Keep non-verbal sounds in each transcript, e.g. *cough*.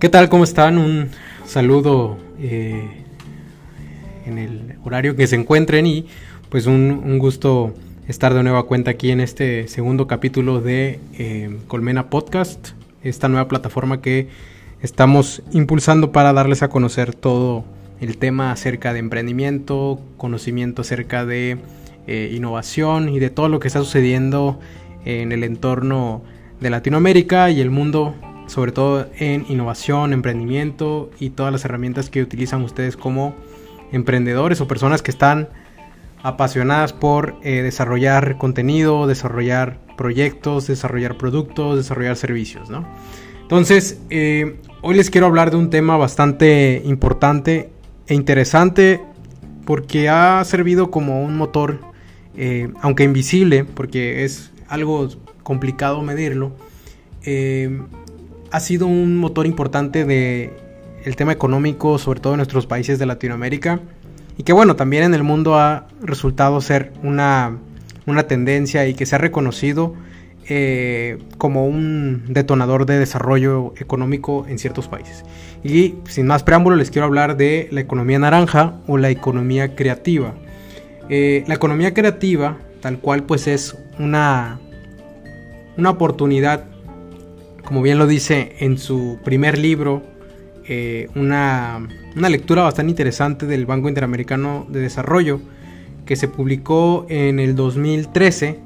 ¿Qué tal? ¿Cómo están? Un saludo eh, en el horario que se encuentren y pues un, gusto estar de nueva cuenta aquí en este segundo capítulo de eh, Colmena Podcast, esta nueva plataforma que estamos impulsando para darles a conocer todo el tema acerca de emprendimiento, conocimiento acerca de eh, innovación y de todo lo que está sucediendo en el entorno de Latinoamérica y el mundo sobre todo en innovación, emprendimiento y todas las herramientas que utilizan ustedes como emprendedores o personas que están apasionadas por eh, desarrollar contenido, desarrollar proyectos, desarrollar productos, desarrollar servicios, ¿no? Entonces, eh, hoy les quiero hablar de un tema bastante importante e interesante porque ha servido como un motor, eh, aunque invisible, porque es algo complicado medirlo, ha sido un motor importante de tema económico, sobre todo en nuestros países de Latinoamérica, y que bueno, también en el mundo ha resultado ser una, una tendencia y que se ha reconocido eh, como un detonador de desarrollo económico en ciertos países. Y sin más preámbulo les quiero hablar de la economía naranja o la economía creativa. Eh, la economía creativa, tal cual pues es una, una oportunidad como bien lo dice en su primer libro, eh, una, lectura bastante interesante del Banco Interamericano de Desarrollo, que se publicó en el 2013,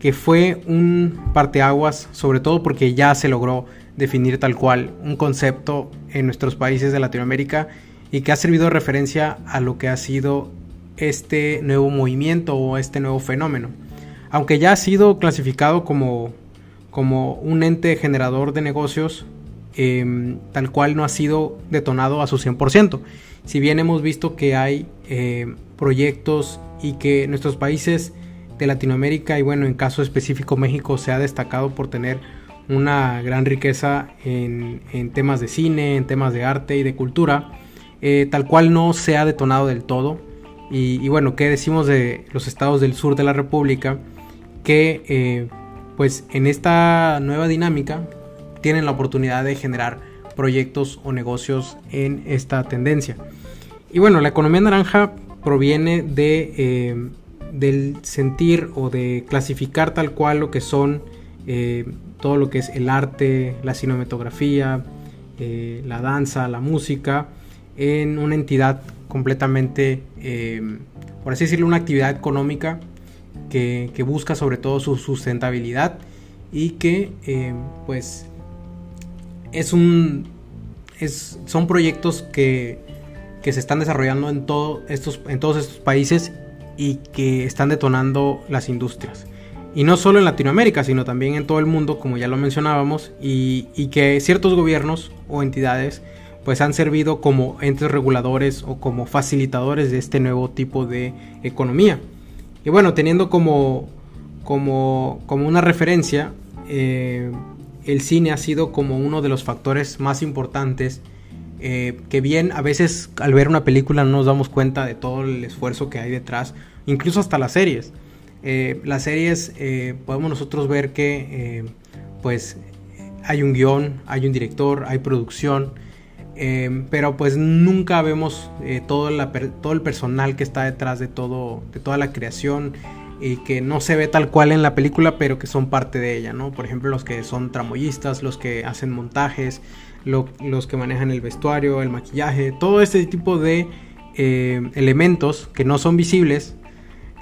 que fue un parteaguas, sobre todo porque ya se logró definir tal cual un concepto en nuestros países de Latinoamérica y que ha servido de referencia a lo que ha sido este nuevo movimiento o este nuevo fenómeno. Aunque ya ha sido clasificado como como un ente generador de negocios em, tal cual no ha sido detonado a su 100%. Si bien hemos visto que hay em, proyectos y que nuestros países de Latinoamérica y bueno, en caso específico México se ha destacado por tener una gran riqueza en, temas de cine, en temas de arte y de cultura, eh, tal cual no se ha detonado del todo. Y, y, bueno, ¿qué decimos de los estados del sur de la República? Que eh, pues en esta nueva dinámica tienen la oportunidad de generar proyectos o negocios en esta tendencia. Y bueno, la economía naranja proviene de, eh, del sentir o de clasificar tal cual lo que son eh, todo lo que es el arte, la cinematografía, eh, la danza, la música, en una entidad completamente, por así decirlo, una actividad económica que, busca sobre todo su sustentabilidad y que eh, pues es un es, son proyectos que, que, se están desarrollando en, estos, en todos estos países y que están detonando las industrias. Y no solo en Latinoamérica, sino también en todo el mundo, como ya lo mencionábamos, y, y que ciertos gobiernos o entidades pues han servido como entes reguladores o como facilitadores de este nuevo tipo de economía. Y bueno, teniendo como, como, como una referencia, eh, el cine ha sido como uno de los factores más importantes eh, que bien a veces al ver una película no nos damos cuenta de todo el esfuerzo que hay detrás, incluso hasta las series. Eh, las series podemos nosotros ver que pues hay un guion, hay un director, hay producción, Em, pero pues nunca vemos eh, todo, todo, el personal que está detrás de, todo, de toda la creación y que no se ve tal cual en la película, pero que son parte de ella, ¿no? Por ejemplo, los que son tramoyistas, los que hacen montajes, los que manejan el vestuario, el maquillaje, todo este tipo de eh, elementos que no son visibles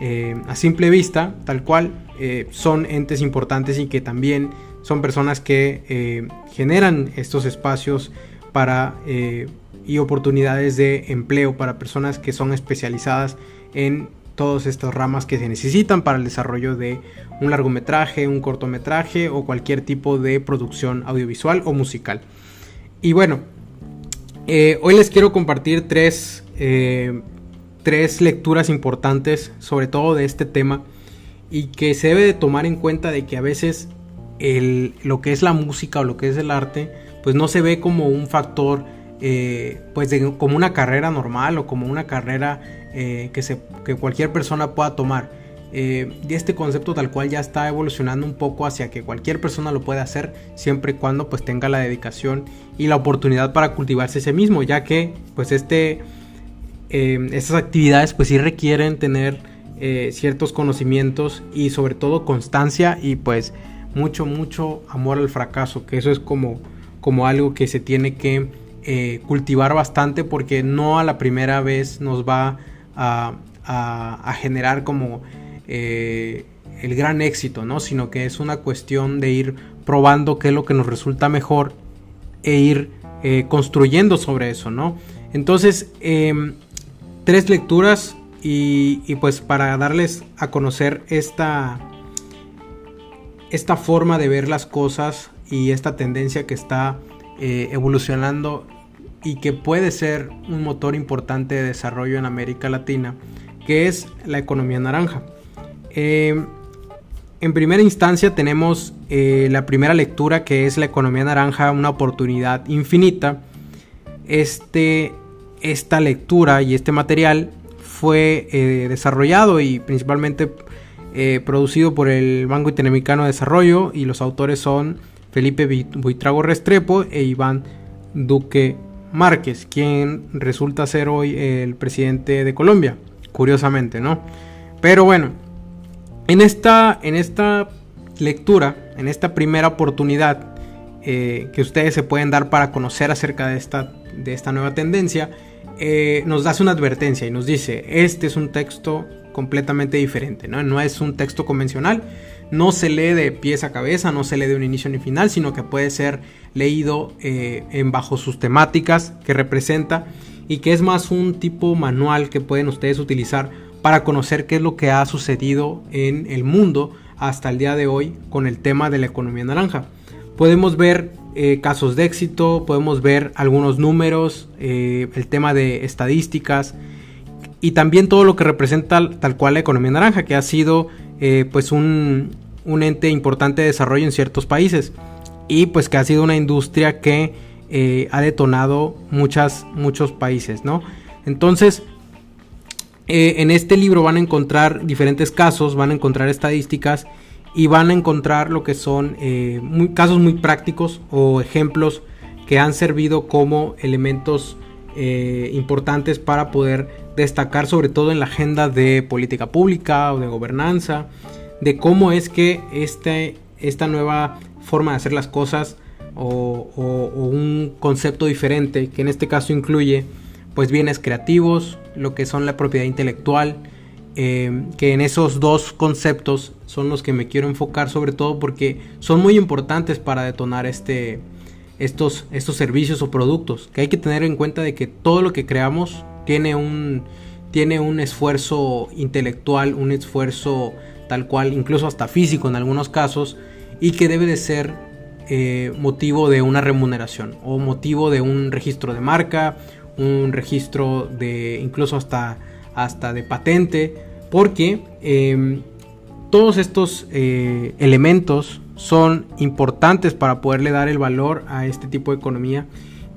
eh, a simple vista, tal cual, son entes importantes y que también son personas que generan estos espacios para, eh, y oportunidades de empleo para personas que son especializadas en todas estas ramas que se necesitan para el desarrollo de un largometraje, un cortometraje o cualquier tipo de producción audiovisual o musical. Y bueno, eh, hoy les quiero compartir tres, eh, tres lecturas importantes sobre todo de este tema y que se debe de tomar en cuenta de que a veces el, lo que es la música o lo que es el arte pues no se ve como un factor, eh, pues como una carrera normal o como una carrera eh, que, se, que cualquier persona pueda tomar. eh, y este concepto tal cual ya está evolucionando un poco hacia que cualquier persona lo pueda hacer siempre y cuando pues tenga la dedicación y la oportunidad para cultivarse ese mismo ya que pues este estas actividades pues sí requieren tener ciertos conocimientos y sobre todo constancia y pues mucho mucho amor al fracaso que eso es como como algo que se tiene que cultivar bastante porque no a la primera vez nos va a, generar como eh, el gran éxito, ¿no? Sino que es una cuestión de ir probando qué es lo que nos resulta mejor e ir eh, construyendo sobre eso, ¿no? Entonces, em, tres lecturas y, pues para darles a conocer esta, esta forma de ver las cosas y esta tendencia que está eh, evolucionando y que puede ser un motor importante de desarrollo en América Latina, que es la economía naranja. Eh, en primera instancia tenemos eh, la primera lectura que es la economía naranja, una oportunidad infinita. Este, esta lectura y este material fue eh, desarrollado y principalmente producido por el Banco Interamericano de Desarrollo y los autores son Felipe Buitrago Restrepo e Iván Duque Márquez, quien resulta ser hoy el presidente de Colombia, curiosamente, ¿no? Pero bueno, en esta, en esta lectura, en esta primera oportunidad eh, que ustedes se pueden dar para conocer acerca de esta, de esta nueva tendencia, eh, nos da una advertencia y nos dice, este es un texto completamente diferente, ¿no? no es un texto convencional, no se lee de pies a cabeza, no se lee de un inicio ni final, sino que puede ser leído eh, en bajo sus temáticas que representa y que es más un tipo manual que pueden ustedes utilizar para conocer qué es lo que ha sucedido en el mundo hasta el día de hoy con el tema de la economía naranja. Podemos ver eh, casos de éxito, podemos ver algunos números, eh, el tema de estadísticas y también todo lo que representa tal cual la economía naranja, que ha sido eh, pues un, un, ente importante de desarrollo en ciertos países y pues que ha sido una industria que ha detonado muchos países, ¿no? Entonces, eh, en este libro van a encontrar diferentes casos, van a encontrar estadísticas y van a encontrar lo que son eh, casos muy prácticos o ejemplos que han servido como elementos eh, importantes para poder destacar sobre todo en la agenda de política pública o de gobernanza, de cómo es que este, esta nueva forma de hacer las cosas o un concepto diferente, que en este caso incluye pues bienes creativos, lo que son la propiedad intelectual, eh, que en esos dos conceptos son los que me quiero enfocar sobre todo porque son muy importantes para detonar este, estos, estos servicios o productos, que hay que tener en cuenta de que todo lo que creamos tiene un, tiene un esfuerzo intelectual, un esfuerzo tal cual, incluso hasta físico en algunos casos, y que debe de ser eh, motivo de una remuneración o motivo de un registro de marca un registro de incluso hasta, hasta de patente, porque em, todos estos eh, elementos son importantes para poderle dar el valor a este tipo de economía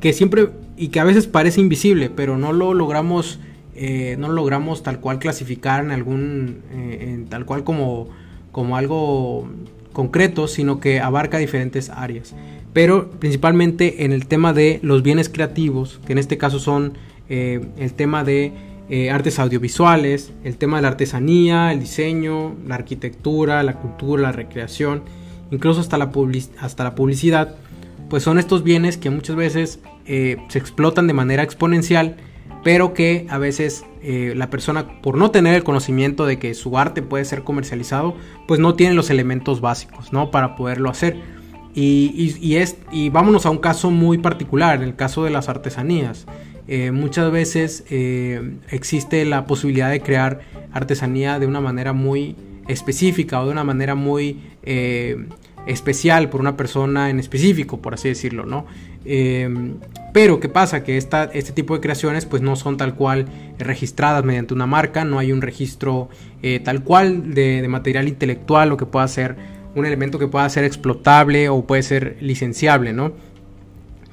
que siempre y que a veces parece invisible, pero no lo logramos, eh, no lo logramos tal cual clasificar en algún, eh, en tal cual como, como algo concreto, sino que abarca diferentes áreas. Pero principalmente en el tema de los bienes creativos, que en este caso son eh, el tema de artes audiovisuales, el tema de la artesanía, el diseño, la arquitectura, la cultura, la recreación, incluso hasta la, hasta la publicidad, pues son estos bienes que muchas veces eh, se explotan de manera exponencial, pero que a veces la persona, por no tener el conocimiento de que su arte puede ser comercializado, pues no tiene los elementos básicos, ¿no? Para poderlo hacer. Y, es, y vámonos a un caso muy particular, en el caso de las artesanías. Eh, muchas veces eh, existe la posibilidad de crear artesanía de una manera muy específica o de una manera muy eh, especial por una persona en específico, por así decirlo, ¿no? Pero ¿qué pasa? Que esta, este tipo de creaciones pues no son tal cual registradas mediante una marca, no hay un registro tal cual de, de material intelectual o que pueda ser un elemento que pueda ser explotable o puede ser licenciable, ¿no?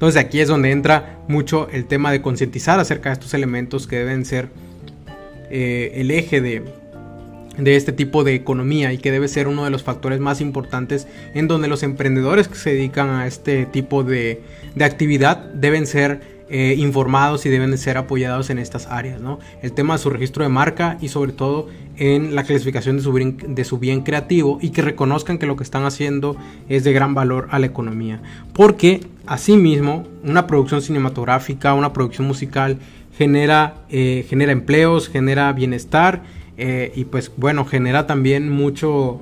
Entonces aquí es donde entra mucho el tema de concientizar acerca de estos elementos que deben ser eh, el eje de, de este tipo de economía y que debe ser uno de los factores más importantes en donde los emprendedores que se dedican a este tipo de, de actividad deben ser eh, informados y deben de ser apoyados en estas áreas, ¿no? El tema de su registro de marca y sobre todo en la clasificación de su, bien, de su bien creativo y que reconozcan que lo que están haciendo es de gran valor a la economía. Porque asimismo una producción cinematográfica, una producción musical genera, eh, genera empleos, genera bienestar eh, y pues bueno, genera también mucho,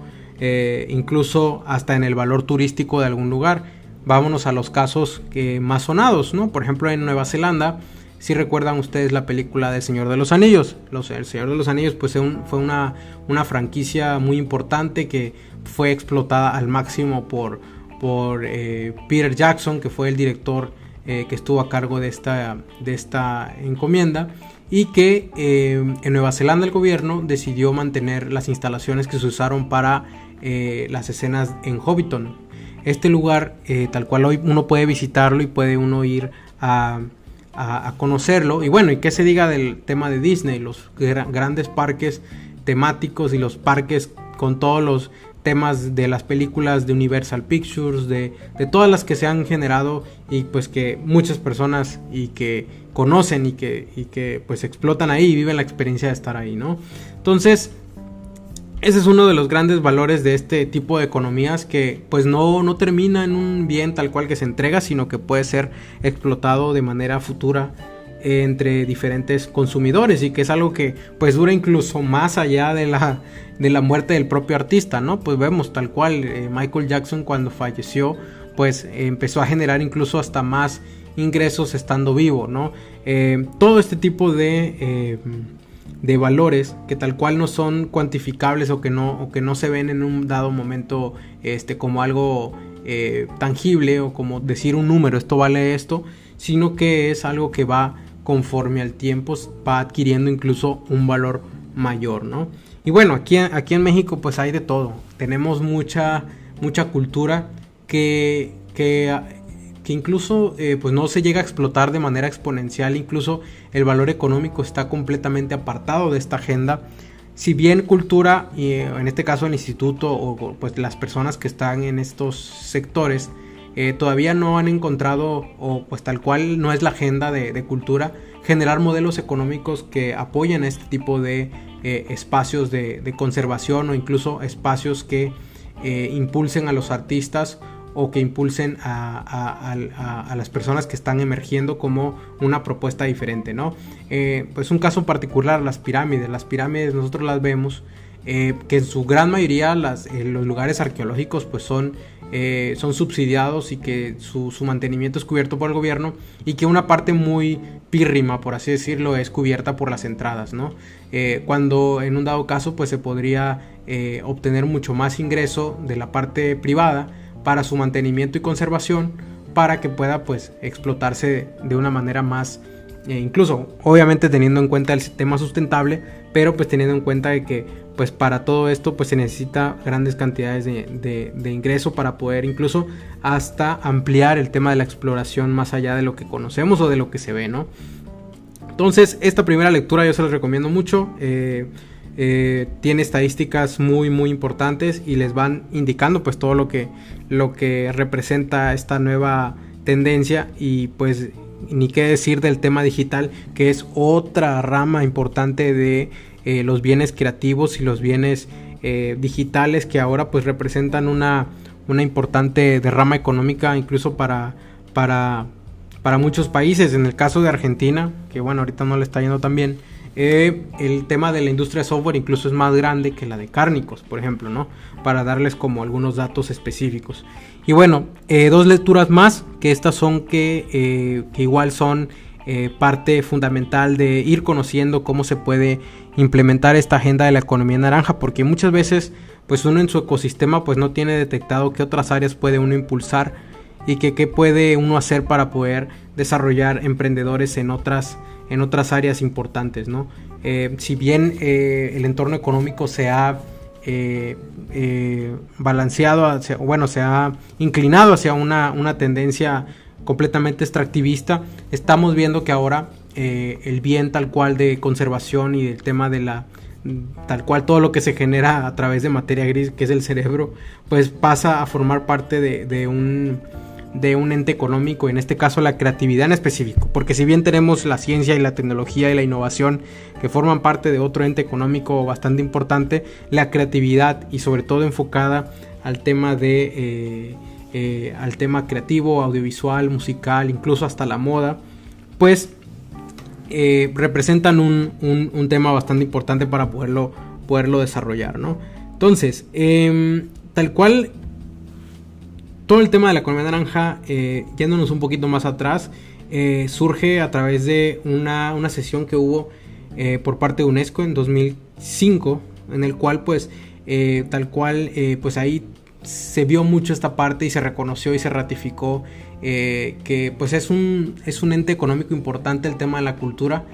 incluso hasta en el valor turístico de algún lugar vámonos a los casos que más sonados, ¿no? Por ejemplo, en Nueva Zelanda, si recuerdan ustedes la película de Señor de los Anillos. Los, el Señor de los Anillos pues fue una, una, franquicia muy importante que fue explotada al máximo por, por eh, Peter Jackson, que fue el director eh, que estuvo a cargo de esta, de esta encomienda. Y que eh, en Nueva Zelanda el gobierno decidió mantener las instalaciones que se usaron para las escenas en Hobbiton, este lugar, eh, tal cual hoy uno puede visitarlo y puede uno ir a, conocerlo. Y bueno, y qué se diga del tema de Disney, los grandes parques temáticos y los parques con todos los temas de las películas de Universal Pictures, de, de, todas las que se han generado y pues que muchas personas y que conocen y que, y que pues explotan ahí y viven la experiencia de estar ahí, ¿no? Entonces, ese es uno de los grandes valores de este tipo de economías que pues no, no termina en un bien tal cual que se entrega, sino que puede ser explotado de manera futura entre diferentes consumidores y que es algo que pues dura incluso más allá de la, de la muerte del propio artista, ¿no? Pues vemos tal cual eh, Michael Jackson cuando falleció pues empezó a generar incluso hasta más ingresos estando vivo, ¿no? Eh, todo este tipo de... Eh, de valores que tal cual no son cuantificables o que no, o que no se ven en un dado momento este, como algo tangible o como decir un número, esto vale esto, sino que es algo que va conforme al tiempo, va adquiriendo incluso un valor mayor, ¿no? Y bueno, aquí, aquí en México pues hay de todo, tenemos mucha, mucha cultura que, que que incluso eh, pues no se llega a explotar de manera exponencial, incluso el valor económico está completamente apartado de esta agenda. Si bien cultura, y eh, en este caso el instituto o pues las personas que están en estos sectores, eh, todavía no han encontrado, o pues tal cual no es la agenda de, cultura, generar modelos económicos que apoyen este tipo de espacios de, conservación o incluso espacios que impulsen a los artistas o que impulsen a, las personas que están emergiendo como una propuesta diferente, ¿no? Eh, pues un caso particular, las pirámides. Las pirámides nosotros las vemos eh, que en su gran mayoría las, eh, los lugares arqueológicos pues son, son subsidiados y que su, mantenimiento es cubierto por el gobierno y que una parte muy pírrima, por así decirlo, es cubierta por las entradas, ¿no? cuando en un dado caso pues se podría obtener mucho más ingreso de la parte privada para su mantenimiento y conservación para que pueda pues explotarse de una manera más eh, incluso obviamente teniendo en cuenta el sistema sustentable pero pues teniendo en cuenta de que pues para todo esto pues se necesita grandes cantidades de, de, ingreso para poder incluso hasta ampliar el tema de la exploración más allá de lo que conocemos o de lo que se ve no entonces esta primera lectura yo se los recomiendo mucho. Eh, eh, tiene estadísticas muy muy importantes y les van indicando pues todo lo que lo que representa esta nueva tendencia y pues ni qué decir del tema digital que es otra rama importante de eh, los bienes creativos y los bienes eh, digitales que ahora pues representan una, una importante derrama económica incluso para, para, para muchos países. En el caso de Argentina que bueno ahorita no le está yendo tan bien eh, el tema de la industria de software incluso es más grande que la de cárnicos, por ejemplo, ¿no? Para darles como algunos datos específicos. Y bueno, eh, dos lecturas más, que estas son que, eh, que igual son parte fundamental de ir conociendo cómo se puede implementar esta agenda de la economía naranja, porque muchas veces pues uno en su ecosistema pues no tiene detectado qué otras áreas puede uno impulsar y qué puede uno hacer para poder desarrollar emprendedores en otras en otras áreas importantes, ¿no? Eh, si bien eh, el entorno económico se ha eh, balanceado, hacia, bueno, se ha inclinado hacia una, una, tendencia completamente extractivista, estamos viendo que ahora el bien tal cual de conservación y el tema de la, tal cual todo lo que se genera a través de materia gris, que es el cerebro, pues pasa a formar parte de, un de un ente económico, en este caso la creatividad en específico, porque si bien tenemos la ciencia y la tecnología y la innovación que forman parte de otro ente económico bastante importante, la creatividad y sobre todo enfocada al tema de eh, eh, al tema creativo, audiovisual, musical, incluso hasta la moda, pues eh, representan un, un, tema bastante importante para poderlo, poderlo desarrollar, ¿no? Entonces, em, tal cual, todo el tema de la economía naranja, eh, yéndonos un poquito más atrás, eh, surge a través de una, una sesión que hubo por parte de UNESCO en 2005, en el cual pues tal cual pues ahí se vio mucho esta parte y se reconoció y se ratificó eh, que pues es un, es un ente económico importante el tema de la cultura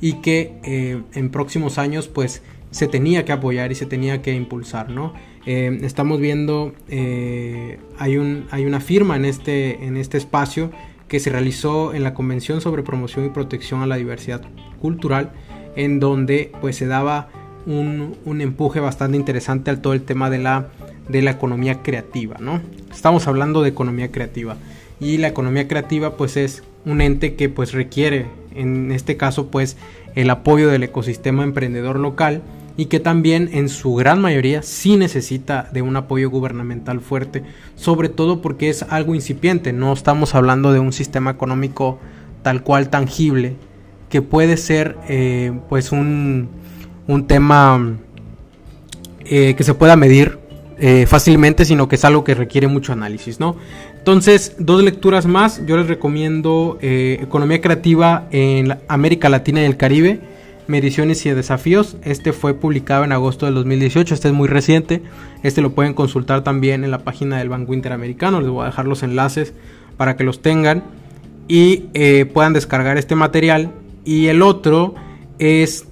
y que eh, en próximos años pues se tenía que apoyar y se tenía que impulsar, ¿no? Eh, estamos viendo, hay, un, hay una firma en este, en este espacio que se realizó en la Convención sobre Promoción y Protección a la Diversidad Cultural, en donde pues se daba un, un empuje bastante interesante al todo el tema de la, de la economía creativa, ¿no? Estamos hablando de economía creativa y la economía creativa pues es un ente que pues requiere en este caso pues el apoyo del ecosistema emprendedor local y que también en su gran mayoría sí necesita de un apoyo gubernamental fuerte, sobre todo porque es algo incipiente, no estamos hablando de un sistema económico tal cual tangible, que puede ser eh, pues un, un tema eh, que se pueda medir eh, fácilmente, sino que es algo que requiere mucho análisis, ¿no? Entonces, dos lecturas más. Yo les recomiendo Economía Creativa en América Latina y el Caribe, Mediciones y Desafíos. Este fue publicado en agosto del 2018, este es muy reciente. Este lo pueden consultar también en la página del Banco Interamericano. Les voy a dejar los enlaces para que los tengan y eh, puedan descargar este material. Y el otro es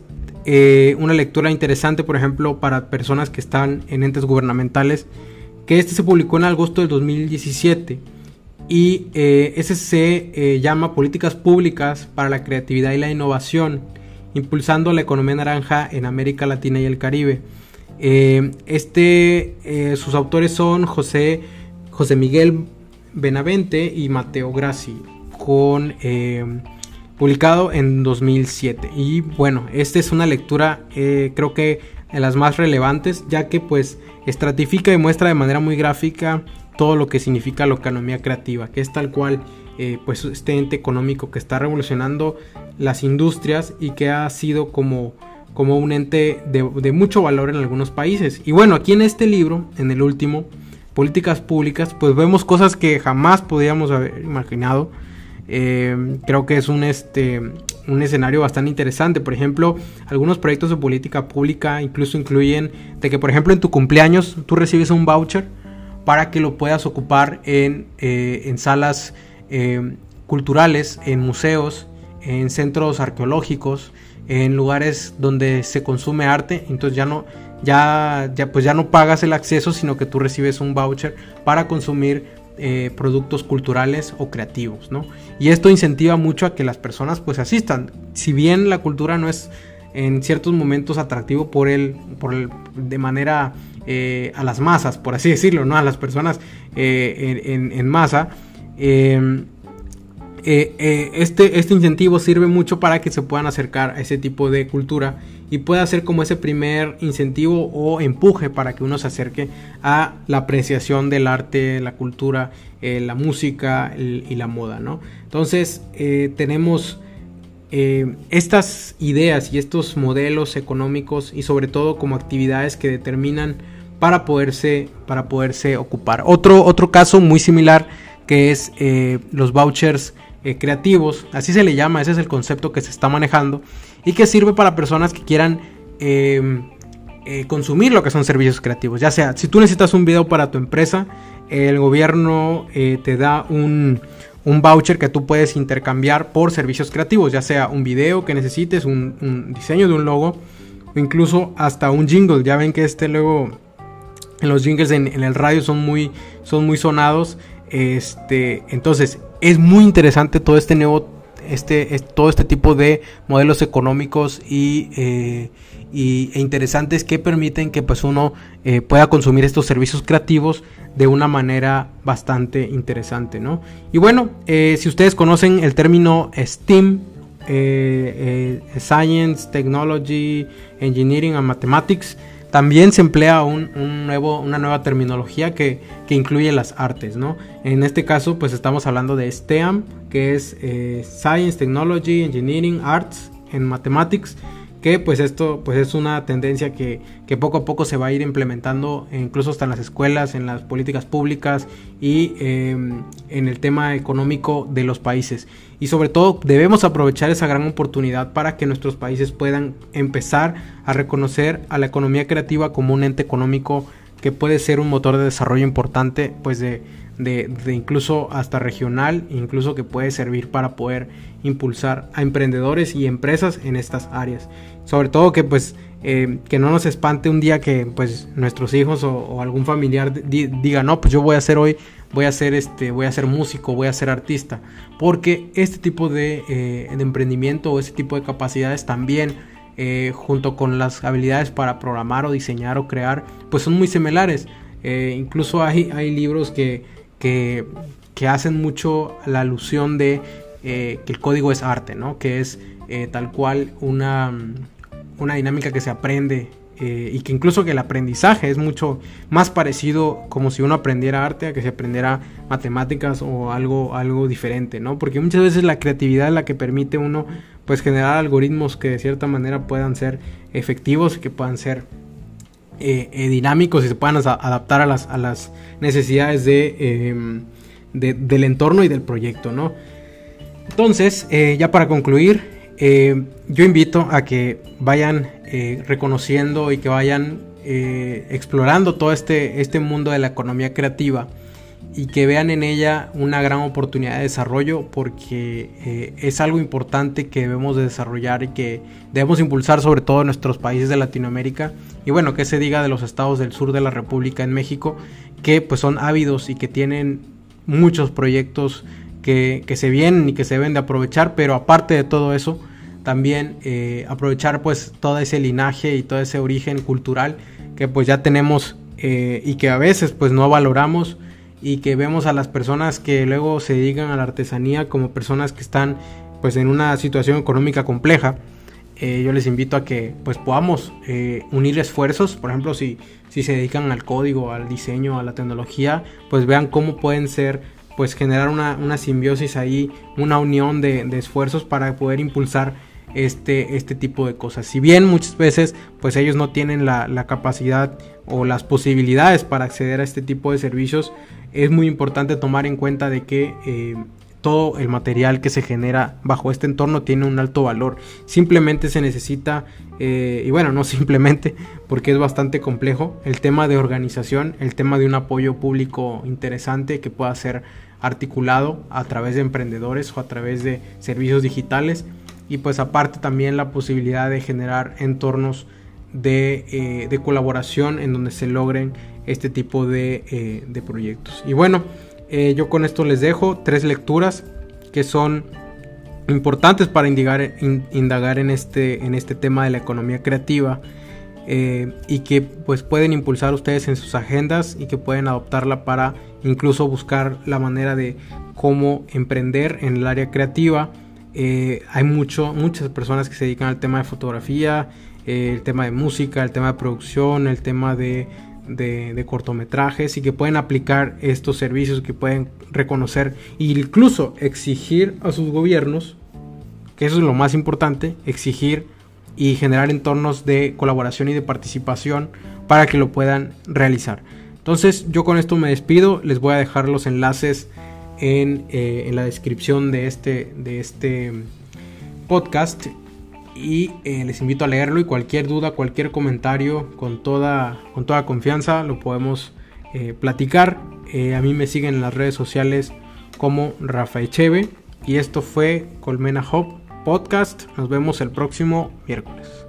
eh, una lectura interesante, por ejemplo, para personas que están en entes gubernamentales, que este se publicó en agosto del 2017 y eh, ese se llama Políticas Públicas para la Creatividad y la Innovación, impulsando la economía naranja en América Latina y el Caribe. este, sus autores son José, José Miguel Benavente y Mateo Grassi, con publicado en 2007. Y bueno, esta es una lectura eh, creo que de las más relevantes, ya que pues estratifica y muestra de manera muy gráfica todo lo que significa la economía creativa, que es tal cual eh, pues este ente económico que está revolucionando las industrias y que ha sido como, como un ente de, mucho valor en algunos países. Y bueno, aquí en este libro, en el último, Políticas Públicas, pues vemos cosas que jamás podíamos haber imaginado eh, creo que es un, este, un escenario bastante interesante. Por ejemplo, algunos proyectos de política pública incluso incluyen de que, por ejemplo, en tu cumpleaños tú recibes un voucher para que lo puedas ocupar en, eh, en salas eh, culturales, en museos, en centros arqueológicos, en lugares donde se consume arte. Entonces ya no, ya, ya, pues ya no pagas el acceso, sino que tú recibes un voucher para consumir eh, productos culturales o creativos, ¿no? Y esto incentiva mucho a que las personas pues asistan. Si bien la cultura no es en ciertos momentos atractivo por el, por el de manera eh, a las masas, por así decirlo, ¿no? A las personas eh, en, masa. este, este incentivo sirve mucho para que se puedan acercar a ese tipo de cultura y pueda ser como ese primer incentivo o empuje para que uno se acerque a la apreciación del arte, la cultura, eh, la música y la moda, ¿no? Entonces eh, tenemos eh, estas ideas y estos modelos económicos y sobre todo como actividades que determinan para poderse, para poderse ocupar. Otro, otro caso muy similar que es los vouchers creativos, así se le llama, ese es el concepto que se está manejando y que sirve para personas que quieran em, eh, consumir lo que son servicios creativos. Ya sea, si tú necesitas un video para tu empresa, el gobierno eh, te da un, voucher que tú puedes intercambiar por servicios creativos, ya sea un video que necesites, un, diseño de un logo, o incluso hasta un jingle. Ya ven que este luego en los jingles en, el radio son muy, son muy sonados. Este, entonces, es muy interesante todo este nuevo este, todo este tipo de modelos económicos y, e interesantes que permiten que pues uno pueda consumir estos servicios creativos de una manera bastante interesante, ¿no? Y bueno, si ustedes conocen el término STEAM, Science, Technology, Engineering and Mathematics, también se emplea un, nuevo, una nueva terminología que, incluye las artes, ¿no? En este caso, pues estamos hablando de STEAM, que es eh, Science, Technology, Engineering, Arts en Mathematics, que pues esto pues es una tendencia que, poco a poco se va a ir implementando incluso hasta en las escuelas, en las políticas públicas y em, en el tema económico de los países. Y sobre todo debemos aprovechar esa gran oportunidad para que nuestros países puedan empezar a reconocer a la economía creativa como un ente económico que puede ser un motor de desarrollo importante pues de de, incluso hasta regional, incluso que puede servir para poder impulsar a emprendedores y empresas en estas áreas. Sobre todo que pues eh, que no nos espante un día que pues nuestros hijos o, algún familiar diga no pues yo voy a hacer hoy voy a ser este voy a ser músico voy a ser artista porque este tipo de, eh, emprendimiento o este tipo de capacidades también eh, junto con las habilidades para programar o diseñar o crear pues son muy similares incluso hay, hay libros que que, hacen mucho la alusión de eh, que el código es arte, ¿no? Que es eh, tal cual una, una, dinámica que se aprende eh, y que incluso que el aprendizaje es mucho más parecido como si uno aprendiera arte a que se aprendiera matemáticas o algo, algo diferente, ¿no? Porque muchas veces la creatividad es la que permite uno pues generar algoritmos que de cierta manera puedan ser efectivos y que puedan ser eh, dinámicos y se puedan adaptar a las, a las necesidades em, de, del entorno y del proyecto, ¿no? Entonces, eh, ya para concluir, eh, yo invito a que vayan reconociendo y que vayan explorando todo este, este mundo de la economía creativa y que vean en ella una gran oportunidad de desarrollo porque eh, es algo importante que debemos de desarrollar y que debemos impulsar sobre todo en nuestros países de Latinoamérica y bueno que se diga de los estados del sur de la República en México que pues son ávidos y que tienen muchos proyectos que, se vienen y que se deben de aprovechar pero aparte de todo eso también eh, aprovechar pues todo ese linaje y todo ese origen cultural que pues ya tenemos eh, y que a veces pues no valoramos y que vemos a las personas que luego se dedican a la artesanía como personas que están pues en una situación económica compleja. Eh, yo les invito a que pues podamos eh, unir esfuerzos, por ejemplo si, si se dedican al código, al diseño, a la tecnología, pues vean cómo pueden ser pues generar una, una simbiosis ahí, una unión de, de esfuerzos para poder impulsar este, este tipo de cosas. Si bien muchas veces pues ellos no tienen la, la, capacidad o las posibilidades para acceder a este tipo de servicios, es muy importante tomar en cuenta de que eh, todo el material que se genera bajo este entorno tiene un alto valor. Simplemente se necesita, eh, y bueno, no *laughs* simplemente, porque es bastante complejo, el tema de organización, el tema de un apoyo público interesante que pueda ser articulado a través de emprendedores o a través de servicios digitales. Y pues aparte también la posibilidad de generar entornos de, eh, de colaboración en donde se logren este tipo de, eh, proyectos. Y bueno, eh, yo con esto les dejo tres lecturas que son importantes para indagar, en, este, en este tema de la economía creativa y que pues pueden impulsar ustedes en sus agendas y que pueden adoptarla para incluso buscar la manera de cómo emprender en el área creativa. Hay mucho, muchas personas que se dedican al tema de fotografía, el tema de música, el tema de producción, el tema de de, cortometrajes y que pueden aplicar estos servicios, que pueden reconocer e incluso exigir a sus gobiernos, que eso es lo más importante, exigir y generar entornos de colaboración y de participación para que lo puedan realizar. Entonces yo con esto me despido, les voy a dejar los enlaces en, eh, en la descripción de este, de este podcast y eh, les invito a leerlo y cualquier duda, cualquier comentario con toda, con toda confianza lo podemos eh, platicar. A mí me siguen en las redes sociales como Rafa Echeve y esto fue Colmena Hop Podcast. Nos vemos el próximo miércoles.